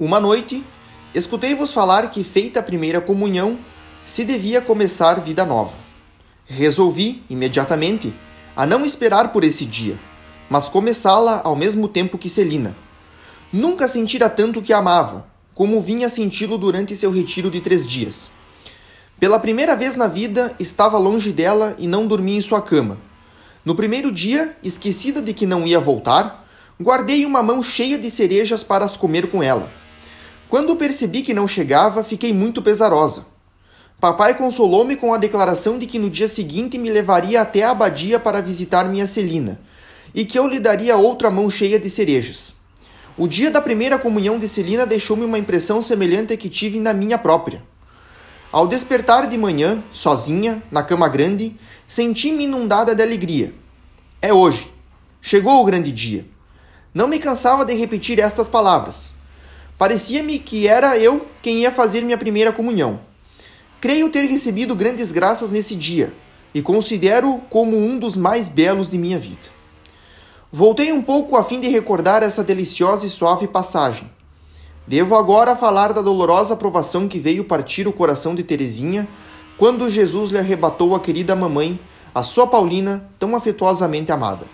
Uma noite, escutei-vos falar que, feita a primeira comunhão, se devia começar vida nova. Resolvi, imediatamente, a não esperar por esse dia, mas começá-la ao mesmo tempo que Celina. Nunca sentira tanto que amava, como vinha senti-lo durante seu retiro de três dias. Pela primeira vez na vida, estava longe dela e não dormia em sua cama. No primeiro dia, esquecida de que não ia voltar, guardei uma mão cheia de cerejas para as comer com ela. Quando percebi que não chegava, fiquei muito pesarosa. Papai consolou-me com a declaração de que no dia seguinte me levaria até a abadia para visitar minha Celina, e que eu lhe daria outra mão cheia de cerejas. O dia da primeira comunhão de Celina deixou-me uma impressão semelhante à que tive na minha própria. Ao despertar de manhã, sozinha, na cama grande, senti-me inundada de alegria. É hoje. Chegou o grande dia. Não me cansava de repetir estas palavras. Parecia-me que era eu quem ia fazer minha primeira comunhão. Creio ter recebido grandes graças nesse dia e considero como um dos mais belos de minha vida. Voltei um pouco a fim de recordar essa deliciosa e suave passagem. Devo agora falar da dolorosa provação que veio partir o coração de Teresinha quando Jesus lhe arrebatou a querida mamãe, a sua Paulina, tão afetuosamente amada.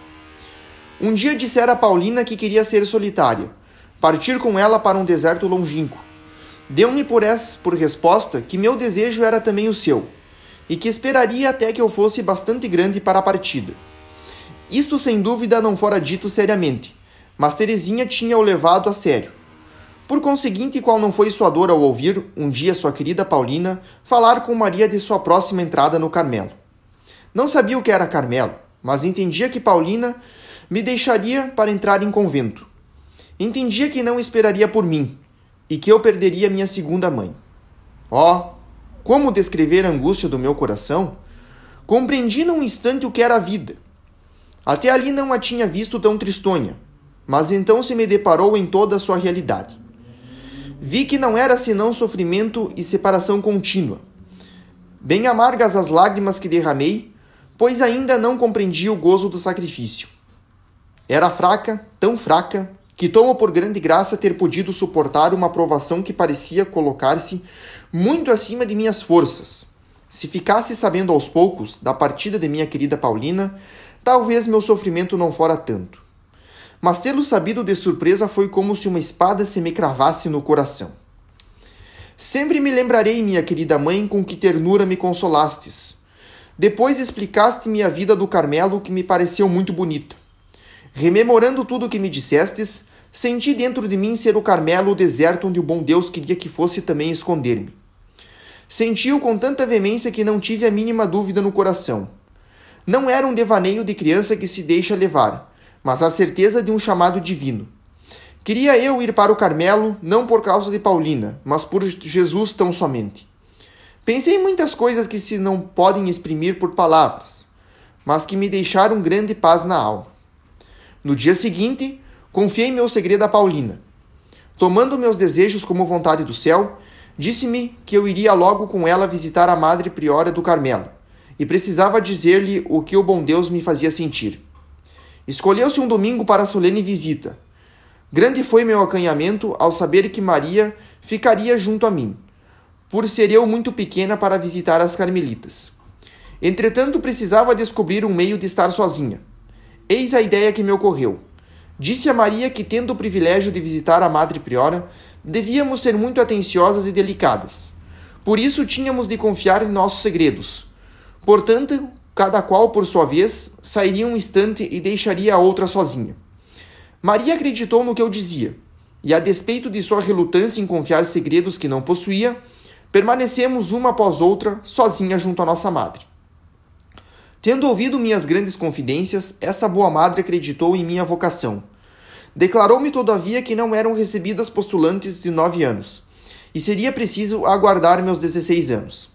Um dia dissera a Paulina que queria ser solitária partir com ela para um deserto longínquo. Deu-me por, por resposta que meu desejo era também o seu, e que esperaria até que eu fosse bastante grande para a partida. Isto sem dúvida não fora dito seriamente, mas Teresinha tinha o levado a sério. Por conseguinte, qual não foi sua dor ao ouvir, um dia, sua querida Paulina falar com Maria de sua próxima entrada no Carmelo. Não sabia o que era Carmelo, mas entendia que Paulina me deixaria para entrar em convento. Entendia que não esperaria por mim e que eu perderia minha segunda mãe. Oh, como descrever a angústia do meu coração? Compreendi num instante o que era a vida. Até ali não a tinha visto tão tristonha, mas então se me deparou em toda a sua realidade. Vi que não era senão sofrimento e separação contínua. Bem amargas as lágrimas que derramei, pois ainda não compreendi o gozo do sacrifício. Era fraca, tão fraca, que tomo por grande graça ter podido suportar uma provação que parecia colocar-se muito acima de minhas forças. Se ficasse sabendo aos poucos da partida de minha querida Paulina, talvez meu sofrimento não fora tanto. Mas tê-lo sabido de surpresa foi como se uma espada se me cravasse no coração. Sempre me lembrarei, minha querida mãe, com que ternura me consolastes. Depois explicaste-me a vida do Carmelo, que me pareceu muito bonita. Rememorando tudo o que me dissestes, senti dentro de mim ser o Carmelo o deserto onde o bom Deus queria que fosse também esconder-me. Senti-o com tanta veemência que não tive a mínima dúvida no coração. Não era um devaneio de criança que se deixa levar, mas a certeza de um chamado divino. Queria eu ir para o Carmelo, não por causa de Paulina, mas por Jesus tão somente. Pensei em muitas coisas que se não podem exprimir por palavras, mas que me deixaram grande paz na alma. No dia seguinte, confiei meu segredo a Paulina. Tomando meus desejos como vontade do céu, disse-me que eu iria logo com ela visitar a Madre Priora do Carmelo, e precisava dizer-lhe o que o bom Deus me fazia sentir. Escolheu-se um domingo para a solene visita. Grande foi meu acanhamento ao saber que Maria ficaria junto a mim, por ser eu muito pequena para visitar as carmelitas. Entretanto, precisava descobrir um meio de estar sozinha. Eis a ideia que me ocorreu. Disse a Maria que, tendo o privilégio de visitar a Madre Priora, devíamos ser muito atenciosas e delicadas. Por isso tínhamos de confiar em nossos segredos. Portanto, cada qual, por sua vez, sairia um instante e deixaria a outra sozinha. Maria acreditou no que eu dizia, e a despeito de sua relutância em confiar segredos que não possuía, permanecemos uma após outra sozinha junto à nossa madre. Tendo ouvido minhas grandes confidências, essa boa madre acreditou em minha vocação. Declarou-me, todavia, que não eram recebidas postulantes de nove anos, e seria preciso aguardar meus dezesseis anos.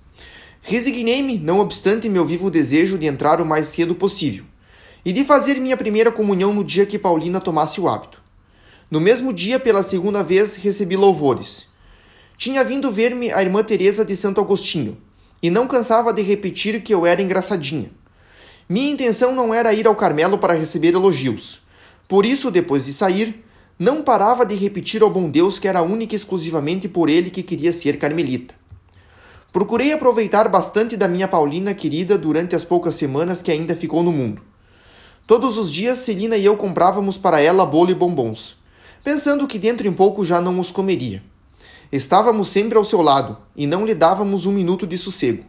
Resignei-me, não obstante meu vivo desejo de entrar o mais cedo possível, e de fazer minha primeira comunhão no dia que Paulina tomasse o hábito. No mesmo dia, pela segunda vez, recebi louvores. Tinha vindo ver-me a irmã Teresa de Santo Agostinho, e não cansava de repetir que eu era engraçadinha. Minha intenção não era ir ao Carmelo para receber elogios. Por isso, depois de sair, não parava de repetir ao bom Deus que era única e exclusivamente por ele que queria ser carmelita. Procurei aproveitar bastante da minha Paulina querida durante as poucas semanas que ainda ficou no mundo. Todos os dias, Celina e eu comprávamos para ela bolo e bombons, pensando que dentro em pouco já não os comeria. Estávamos sempre ao seu lado e não lhe dávamos um minuto de sossego.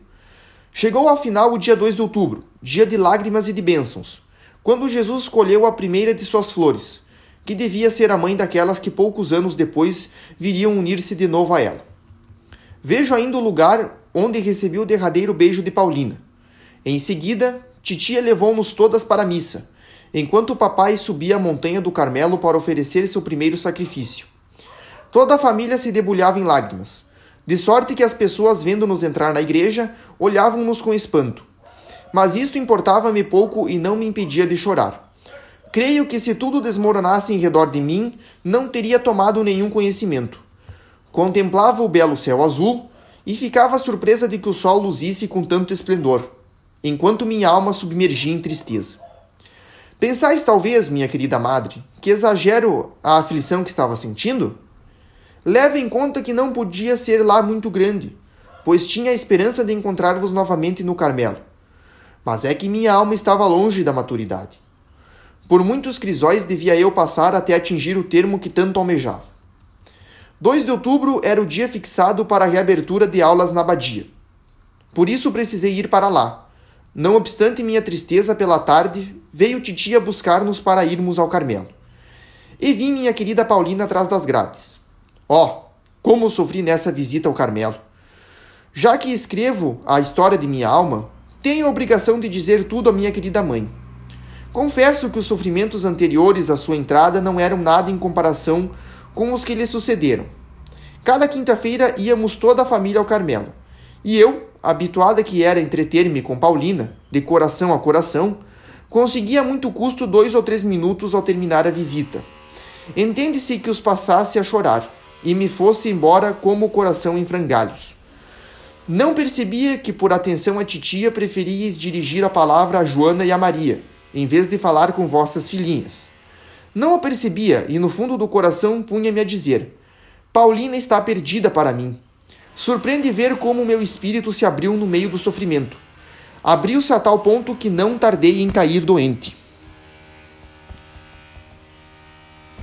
Chegou afinal o dia 2 de outubro, dia de lágrimas e de bênçãos, quando Jesus escolheu a primeira de suas flores, que devia ser a mãe daquelas que poucos anos depois viriam unir-se de novo a ela. Vejo ainda o lugar onde recebi o derradeiro beijo de Paulina. Em seguida, titia levou-nos todas para a missa, enquanto o papai subia a montanha do Carmelo para oferecer seu primeiro sacrifício. Toda a família se debulhava em lágrimas, de sorte que as pessoas, vendo-nos entrar na igreja, olhavam-nos com espanto. Mas isto importava-me pouco e não me impedia de chorar. Creio que se tudo desmoronasse em redor de mim, não teria tomado nenhum conhecimento. Contemplava o belo céu azul e ficava surpresa de que o sol luzisse com tanto esplendor, enquanto minha alma submergia em tristeza. Pensais, talvez, minha querida madre, que exagero a aflição que estava sentindo? Leve em conta que não podia ser lá muito grande, pois tinha a esperança de encontrar-vos novamente no Carmelo. Mas é que minha alma estava longe da maturidade. Por muitos crisóis devia eu passar até atingir o termo que tanto almejava. 2 de outubro era o dia fixado para a reabertura de aulas na abadia. Por isso precisei ir para lá. Não obstante minha tristeza pela tarde, veio titia buscar-nos para irmos ao Carmelo. E vi minha querida Paulina atrás das grades. Oh, como sofri nessa visita ao Carmelo! Já que escrevo a história de minha alma, tenho a obrigação de dizer tudo à minha querida mãe. Confesso que os sofrimentos anteriores à sua entrada não eram nada em comparação com os que lhe sucederam. Cada quinta-feira íamos toda a família ao Carmelo, e eu, habituada que era entreter-me com Paulina, de coração a coração, conseguia a muito custo dois ou três minutos ao terminar a visita. Entende-se que os passasse a chorar, e me fosse embora como o coração em frangalhos. Não percebia que, por atenção à titia, preferíeis dirigir a palavra a Joana e a Maria, em vez de falar com vossas filhinhas. Não o percebia e no fundo do coração punha-me a dizer: Paulina está perdida para mim. Surpreende ver como meu espírito se abriu no meio do sofrimento. Abriu-se a tal ponto que não tardei em cair doente.